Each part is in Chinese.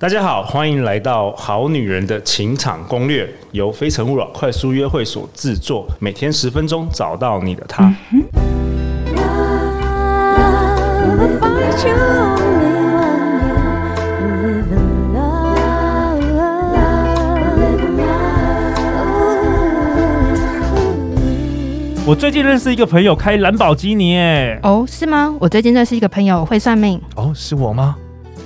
大家好，欢迎来到《好女人的情场攻略》，由非诚勿扰快速约会所制作，每天十分钟，找到你的他。我最近认识一个朋友开兰博基尼，哎，哦，是吗？我最近认识一个朋友会算命，哦，是我吗？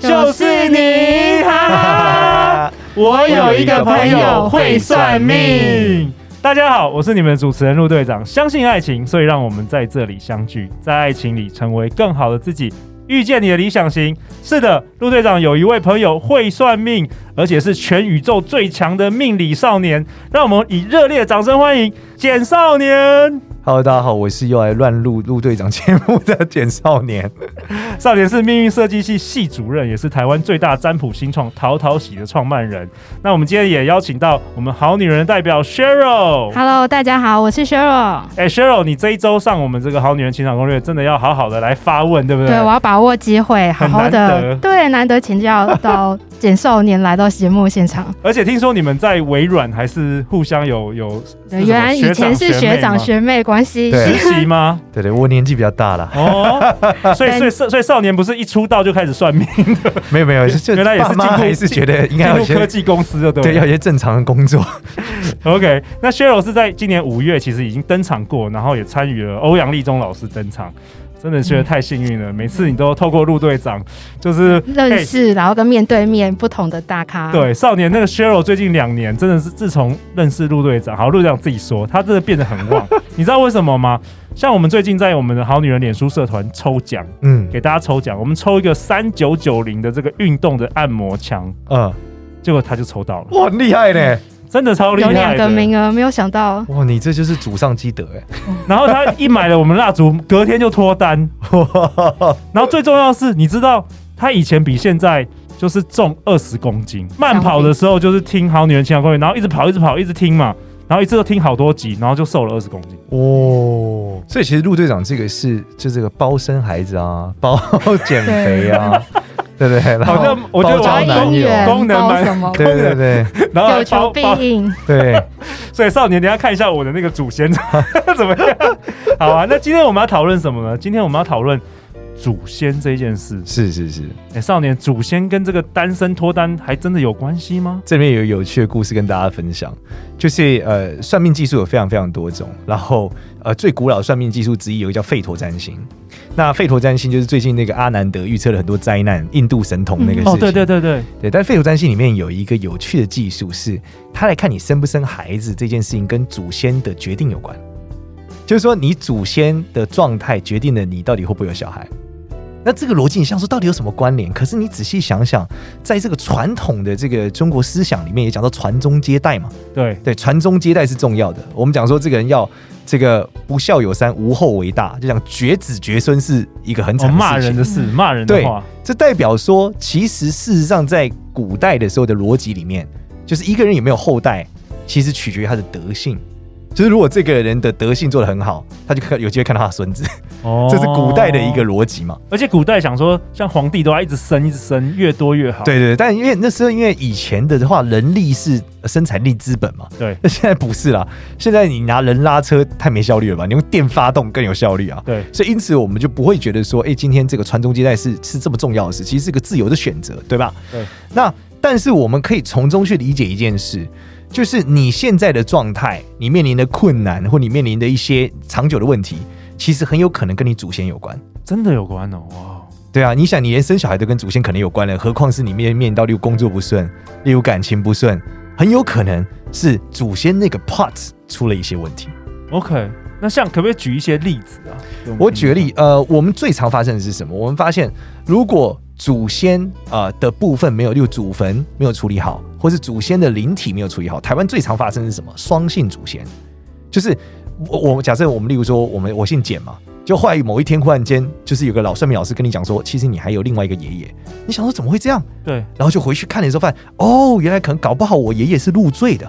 就是你，哈哈！我有一个朋友会算命。大家好，我是你们的主持人陆队长。相信爱情，所以让我们在这里相聚，在爱情里成为更好的自己，遇见你的理想型。是的，陆队长有一位朋友会算命，而且是全宇宙最强的命理少年。让我们以热烈掌声欢迎简少年。Hello，大家好，我是又来乱录陆队长节目的简少年。少年是命运设计系系主任，也是台湾最大占卜新创淘淘喜的创办人。那我们今天也邀请到我们好女人的代表 Cheryl。Hello，大家好，我是 Cheryl。哎，Cheryl，你这一周上我们这个好女人情场攻略，真的要好好的来发问，对不对？对，我要把握机会，好好的，对，难得请教到简少年来到节目现场。而且听说你们在微软还是互相有有，原来以前是学长学妹关系，实习吗？对对，我年纪比较大了哦，所以所以所以少年不是一出道就开始算命的，没有没有，就原来也是经还是觉得应该有些科技公司的对，对，要一些正常的工作。OK，那 Cheryl 是在今年五月其实已经登场过，然后也参与了欧阳立中老师登场。真的觉得太幸运了，嗯、每次你都透过陆队长，就是认识，欸、然后跟面对面不同的大咖。对，少年那个 Cheryl 最近两年真的是自从认识陆队长，好，陆队长自己说，他真的变得很旺。你知道为什么吗？像我们最近在我们的好女人脸书社团抽奖，嗯，给大家抽奖，我们抽一个三九九零的这个运动的按摩枪，嗯，结果他就抽到了，哇，很厉害呢。真的超厉害，有两个名额，没有想到哇！你这就是祖上积德哎。然后他一买了我们蜡烛，隔天就脱单。然后最重要的是，你知道他以前比现在就是重二十公斤，慢跑的时候就是听好女人情场攻略，然后一直跑，一直跑，一直听嘛，然后一次都听好多集，然后就瘦了二十公斤。哦，所以其实陆队长这个是就这个包生孩子啊，包 减肥啊。对对，好像我觉得我男友功能蛮，对对对，然后有求必应，对，所以少年，等下看一下我的那个祖先怎么样？好啊，那今天我们要讨论什么呢？今天我们要讨论祖先这件事。是是是，哎，少年，祖先跟这个单身脱单还真的有关系吗？这边有有趣的故事跟大家分享，就是呃，算命技术有非常非常多种，然后呃，最古老的算命技术之一有一个叫吠陀占星。那吠陀占星就是最近那个阿南德预测了很多灾难，印度神童那个事情。哦，对对对对对。但吠陀占星里面有一个有趣的技术，是他来看你生不生孩子这件事情跟祖先的决定有关，就是说你祖先的状态决定了你到底会不会有小孩。那这个逻辑你像说到底有什么关联？可是你仔细想想，在这个传统的这个中国思想里面也讲到传宗接代嘛。对对，传宗接代是重要的。我们讲说这个人要这个不孝有三，无后为大，就讲绝子绝孙是一个很惨的骂人的事，骂人的话。这代表说，其实事实上在古代的时候的逻辑里面，就是一个人有没有后代，其实取决于他的德性。就是如果这个人的德性做得很好，他就看有机会看到他的孙子。哦，这是古代的一个逻辑嘛。而且古代想说，像皇帝都要一直生，一直生，越多越好。对对对，但因为那时候因为以前的话，人力是生产力资本嘛。对，那 现在不是啦。现在你拿人拉车太没效率了吧？你用电发动更有效率啊。对，所以因此我们就不会觉得说，哎、欸，今天这个传宗接代是是这么重要的事，其实是个自由的选择，对吧？对。那但是我们可以从中去理解一件事。就是你现在的状态，你面临的困难，或你面临的一些长久的问题，其实很有可能跟你祖先有关，真的有关哦，哇！对啊，你想，你连生小孩都跟祖先可能有关了，何况是你面面到例如工作不顺，例如感情不顺，很有可能是祖先那个 part 出了一些问题。OK，那像可不可以举一些例子啊？我举个例，呃，我们最常发生的是什么？我们发现如果祖先啊、呃、的部分没有，例如祖坟没有处理好，或是祖先的灵体没有处理好。台湾最常发生是什么？双姓祖先，就是我我假设我们例如说我们我姓简嘛，就后来某一天忽然间就是有个老算命老师跟你讲说，其实你还有另外一个爷爷。你想说怎么会这样？对，然后就回去看的时候发现，哦，原来可能搞不好我爷爷是入赘的。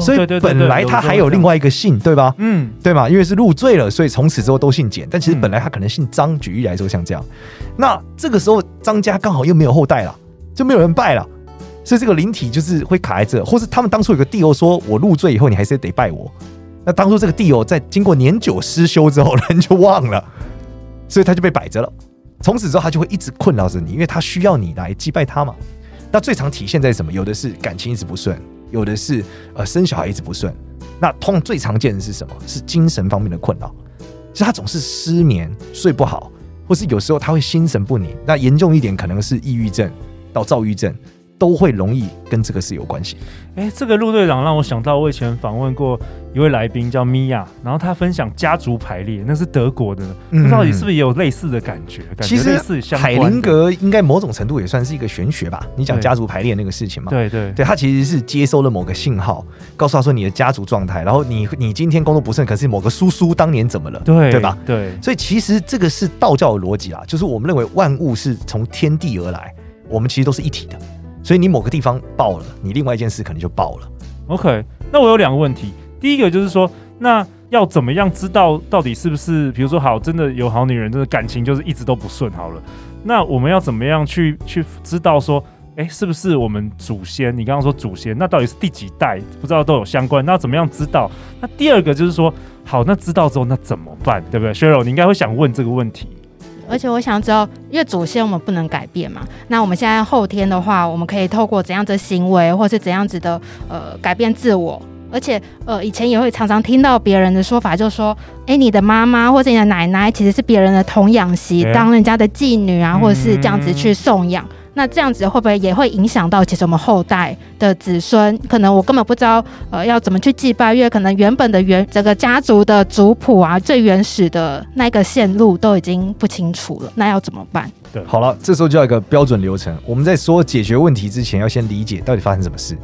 所以本来他还有另外一个姓，对吧？嗯，对吗？因为是入赘了，所以从此之后都姓简。但其实本来他可能姓张。举例来说，像这样，那这个时候张家刚好又没有后代了，就没有人拜了。所以这个灵体就是会卡在这，或是他们当初有个地友说，我入赘以后你还是得拜我。那当初这个地友在经过年久失修之后，人就忘了，所以他就被摆着了。从此之后，他就会一直困扰着你，因为他需要你来祭拜他嘛。那最常体现在什么？有的是感情一直不顺，有的是呃生小孩一直不顺。那痛最常见的是什么？是精神方面的困扰，其实他总是失眠、睡不好，或是有时候他会心神不宁。那严重一点，可能是抑郁症到躁郁症。都会容易跟这个是有关系。哎，这个陆队长让我想到，我以前访问过一位来宾叫米娅，然后他分享家族排列，那是德国的，不知道你是不是也有类似的感觉？其实海灵格应该某种程度也算是一个玄学吧？你讲家族排列那个事情嘛？对对对，他其实是接收了某个信号，告诉他说你的家族状态，然后你你今天工作不顺，可是某个叔叔当年怎么了？对对吧？对，所以其实这个是道教的逻辑啊，就是我们认为万物是从天地而来，我们其实都是一体的。所以你某个地方爆了，你另外一件事可能就爆了。OK，那我有两个问题。第一个就是说，那要怎么样知道到底是不是，比如说好，真的有好女人，真的感情就是一直都不顺好了。那我们要怎么样去去知道说，哎、是不是我们祖先？你刚刚说祖先，那到底是第几代？不知道都有相关。那怎么样知道？那第二个就是说，好，那知道之后那怎么办？对不对？Sheryl，你应该会想问这个问题。而且我想知道，因为祖先我们不能改变嘛，那我们现在后天的话，我们可以透过怎样的行为，或是怎样子的呃改变自我。而且呃，以前也会常常听到别人的说法，就是说，哎、欸，你的妈妈或者你的奶奶其实是别人的童养媳，当人家的妓女啊，或者是这样子去送养。那这样子会不会也会影响到其实我们后代的子孙？可能我根本不知道，呃，要怎么去祭拜，因为可能原本的原这个家族的族谱啊，最原始的那个线路都已经不清楚了，那要怎么办？对，好了，这时候就要一个标准流程。我们在说解决问题之前，要先理解到底发生什么事。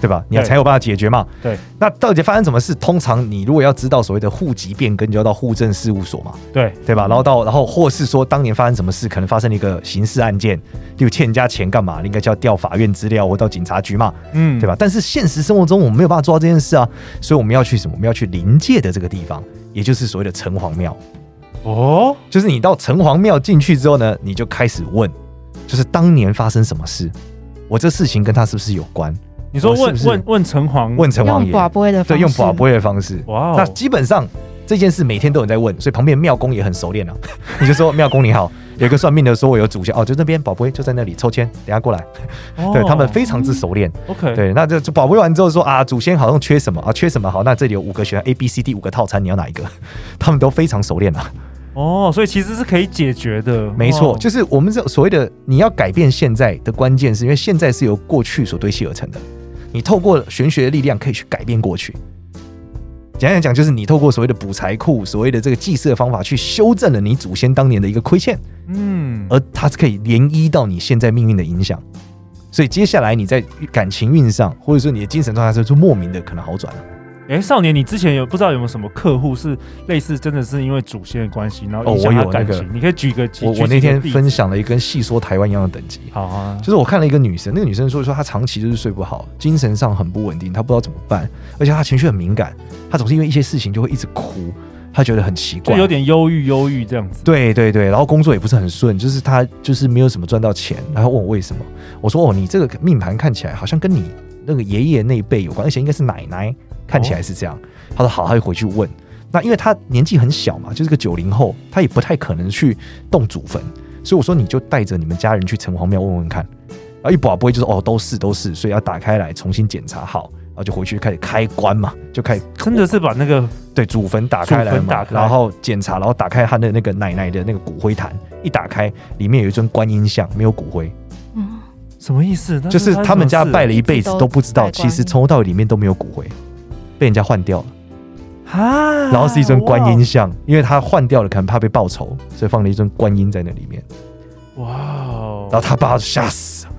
对吧？你要才有办法解决嘛。对，那到底发生什么事？通常你如果要知道所谓的户籍变更，就要到户政事务所嘛。对，对吧？然后到，然后或是说当年发生什么事，可能发生了一个刑事案件，例如欠人家钱干嘛？应该叫调法院资料或到警察局嘛。嗯，对吧？但是现实生活中我们没有办法做到这件事啊，所以我们要去什么？我们要去临界的这个地方，也就是所谓的城隍庙。哦，就是你到城隍庙进去之后呢，你就开始问，就是当年发生什么事？我这事情跟他是不是有关？你说问、哦、是是问问城隍，问城隍爷，用跋杯的方式，对，用跋杯的方式。哇、哦，那基本上这件事每天都有人在问，所以旁边庙公也很熟练了、啊。你就说庙公你好，有一个算命的说我有祖先哦，就那边跋杯就在那里抽签，等下过来。哦、对他们非常之熟练。OK，对，那就就跋杯完之后说啊，祖先好像缺什么啊，缺什么好，那这里有五个选项 A B C D 五个套餐，你要哪一个？他们都非常熟练啊。哦，所以其实是可以解决的。没错，就是我们这所谓的你要改变现在的关键，是因为现在是由过去所堆砌而成的。你透过玄学的力量可以去改变过去。简单讲，就是你透过所谓的补财库、所谓的这个祭祀的方法，去修正了你祖先当年的一个亏欠。嗯，而它是可以涟漪到你现在命运的影响。所以接下来你在感情运上，或者说你的精神状态是，就莫名的可能好转了。哎、欸，少年，你之前有不知道有没有什么客户是类似，真的是因为祖先的关系，然后影响他感情？哦，我有那个，你可以举个几，我我那天分享了一个跟细说台湾一样的等级。好啊，就是我看了一个女生，那个女生说说她长期就是睡不好，精神上很不稳定，她不知道怎么办，而且她情绪很敏感，她总是因为一些事情就会一直哭，她觉得很奇怪，就有点忧郁忧郁这样子。对对对，然后工作也不是很顺，就是她就是没有什么赚到钱，然后问我为什么，我说哦，你这个命盘看起来好像跟你那个爷爷那一辈有关，而且应该是奶奶，看起来是这样。哦他说好，他就回去问。那因为他年纪很小嘛，就是个九零后，他也不太可能去动祖坟，所以我说你就带着你们家人去城隍庙问问看。然后一保不会就是哦，都是都是，所以要打开来重新检查好，然后就回去开始开棺嘛，就开始真的是把那个对祖坟打开来嘛，然后检查，然后打开他的那个奶奶的那个骨灰坛，一打开里面有一尊观音像，没有骨灰。嗯，什么意思？就是他们家拜了一辈子都不知道，其实从头到尾里面都没有骨灰，被人家换掉了。啊！然后是一尊观音像，因为他换掉了，可能怕被报仇，所以放了一尊观音在那里面。哇哦！然后他爸吓死了，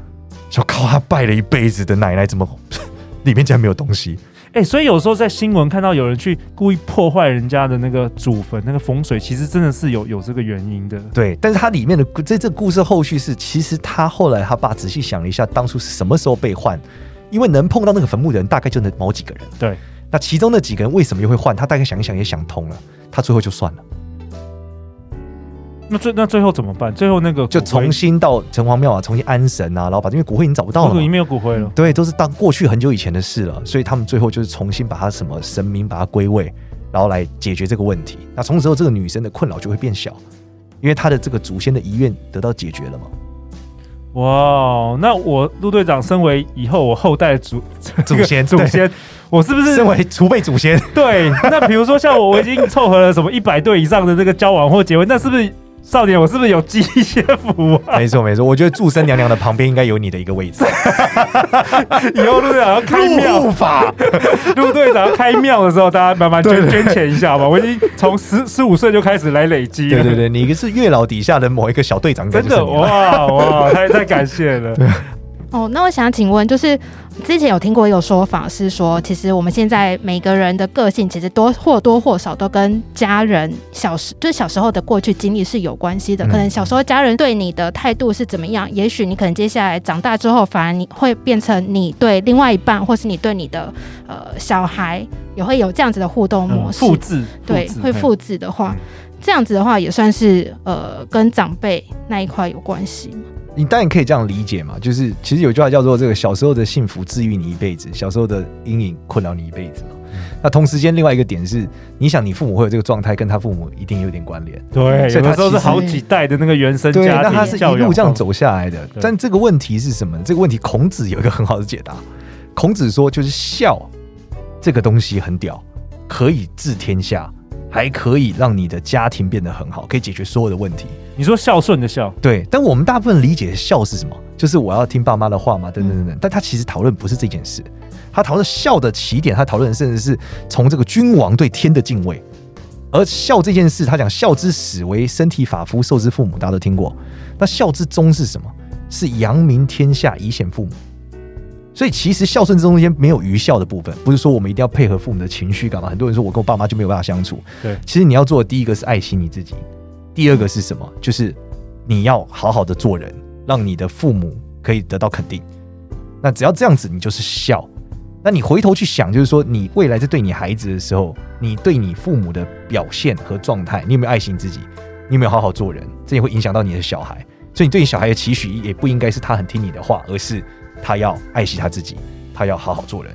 就靠他拜了一辈子的奶奶，怎么 里面竟然没有东西？哎、欸，所以有时候在新闻看到有人去故意破坏人家的那个祖坟、那个风水，其实真的是有有这个原因的。对，但是他里面的这这故事后续是，其实他后来他爸仔细想了一下，当初是什么时候被换？因为能碰到那个坟墓的人，大概就那某几个人。对。那其中那几个人为什么又会换？他大概想一想也想通了，他最后就算了。那最那最后怎么办？最后那个就重新到城隍庙啊，重新安神啊，然后把这边骨灰已经找不到了，已经没有骨灰了。对，都是当过去很久以前的事了，所以他们最后就是重新把他什么神明把它归位，然后来解决这个问题。那从此之后，这个女生的困扰就会变小，因为她的这个祖先的遗愿得到解决了嘛。哇，那我陆队长身为以后我后代的祖祖先 祖先，我是不是身为储备祖先？对，那比如说像我，我已经凑合了什么一百对以上的这个交往或结婚，那是不是？少年，我是不是有积一些福啊？没错没错，我觉得祝生娘娘的旁边应该有你的一个位置。以后陆队长要开庙法，陆队长要开庙的时候，大家慢慢捐捐钱一下吧。我已经从十十五岁就开始来累积。对对对，你一个是月老底下的某一个小队长，真的哇哇，太太感谢了。哦，那我想请问，就是之前有听过一个说法是说，其实我们现在每个人的个性，其实多或多或少都跟家人小时，就是小时候的过去经历是有关系的。可能小时候家人对你的态度是怎么样，也许你可能接下来长大之后，反而你会变成你对另外一半，或是你对你的呃小孩，也会有这样子的互动模式。复制，对，会复制的话，这样子的话也算是呃跟长辈那一块有关系吗？你当然可以这样理解嘛，就是其实有句话叫做“这个小时候的幸福治愈你一辈子，小时候的阴影困扰你一辈子”嘛。那同时间另外一个点是，你想你父母会有这个状态，跟他父母一定有点关联。对，所以他都是好几代的那个原生家庭，对，那他是一路这样走下来的。但这个问题是什么？这个问题孔子有一个很好的解答。孔子说，就是孝这个东西很屌，可以治天下。还可以让你的家庭变得很好，可以解决所有的问题。你说孝顺的孝，对。但我们大部分理解的孝是什么？就是我要听爸妈的话嘛，等等等等。但他其实讨论不是这件事，他讨论孝的起点，他讨论甚至是从这个君王对天的敬畏。而孝这件事，他讲孝之始为身体发肤受之父母，大家都听过。那孝之终是什么？是扬名天下，以显父母。所以其实孝顺这中间没有愚孝的部分，不是说我们一定要配合父母的情绪干嘛？很多人说我跟我爸妈就没有办法相处。对，其实你要做的第一个是爱惜你自己，第二个是什么？就是你要好好的做人，让你的父母可以得到肯定。那只要这样子，你就是孝。那你回头去想，就是说你未来在对你孩子的时候，你对你父母的表现和状态，你有没有爱惜自己？你有没有好好做人？这也会影响到你的小孩。所以你对你小孩的期许也不应该是他很听你的话，而是。他要爱惜他自己，他要好好做人。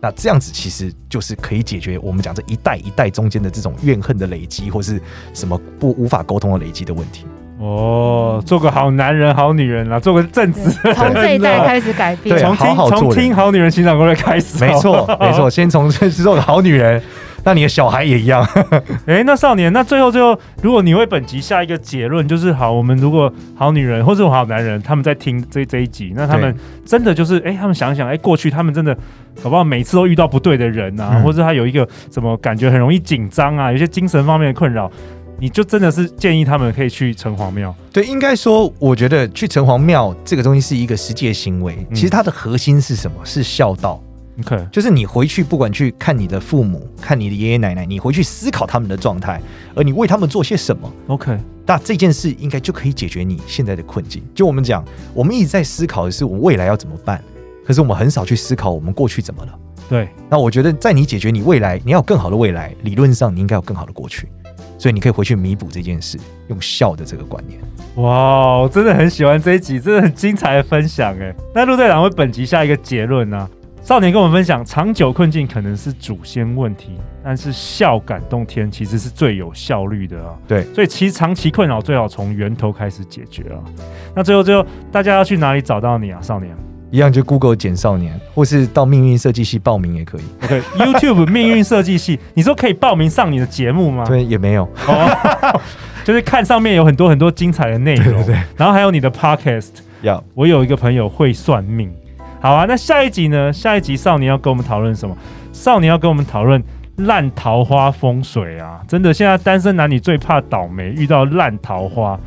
那这样子其实就是可以解决我们讲这一代一代中间的这种怨恨的累积，或是什么不无法沟通的累积的问题。哦，做个好男人、好女人啊，做个正直。从这一代开始改变，对，从听好好做人，从听好女人成长攻略开始。没错，没错，先从做个好女人。那你的小孩也一样，哎、欸，那少年，那最后最后，如果你为本集下一个结论，就是好，我们如果好女人或者好男人，他们在听这这一集，那他们真的就是，哎、欸，他们想想，哎、欸，过去他们真的，搞不好每次都遇到不对的人啊，嗯、或者他有一个什么感觉很容易紧张啊，有些精神方面的困扰，你就真的是建议他们可以去城隍庙。对，应该说，我觉得去城隍庙这个东西是一个实际的行为，其实它的核心是什么？是孝道。OK，就是你回去不管去看你的父母，看你的爷爷奶奶，你回去思考他们的状态，而你为他们做些什么？OK，那这件事应该就可以解决你现在的困境。就我们讲，我们一直在思考的是我们未来要怎么办，可是我们很少去思考我们过去怎么了。对，那我觉得在你解决你未来，你要有更好的未来，理论上你应该有更好的过去，所以你可以回去弥补这件事，用笑的这个观念。哇，我真的很喜欢这一集，真的很精彩的分享哎。那陆队长为本集下一个结论呢、啊？少年跟我们分享，长久困境可能是祖先问题，但是孝感动天其实是最有效率的啊。对，所以其实长期困扰最好从源头开始解决啊。那最后最后，大家要去哪里找到你啊？少年一样就 Google 简少年，或是到命运设计系报名也可以。OK，YouTube 命运设计系，你说可以报名上你的节目吗？对，也没有，哦、就是看上面有很多很多精彩的内容，对，对，对，然后还有你的 Podcast。要，我有一个朋友会算命。好啊，那下一集呢？下一集少年要跟我们讨论什么？少年要跟我们讨论烂桃花风水啊！真的，现在单身男女最怕倒霉，遇到烂桃花，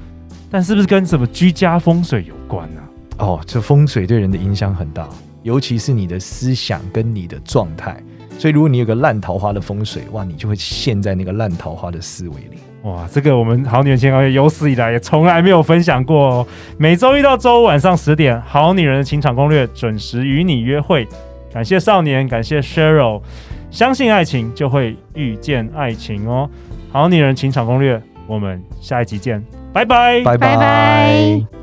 但是不是跟什么居家风水有关呢、哦，这风水对人的影响很大，尤其是你的思想跟你的状态。所以，如果你有个烂桃花的风水，哇，你就会陷在那个烂桃花的思维里。哇，这个我们好女人情场有史以来也从来没有分享过哦。每周一到周五晚上十点，《好女人的情场攻略》准时与你约会。感谢少年，感谢 Cheryl，相信爱情就会遇见爱情哦。《好女人情场攻略》，我们下一集见，拜拜，拜拜拜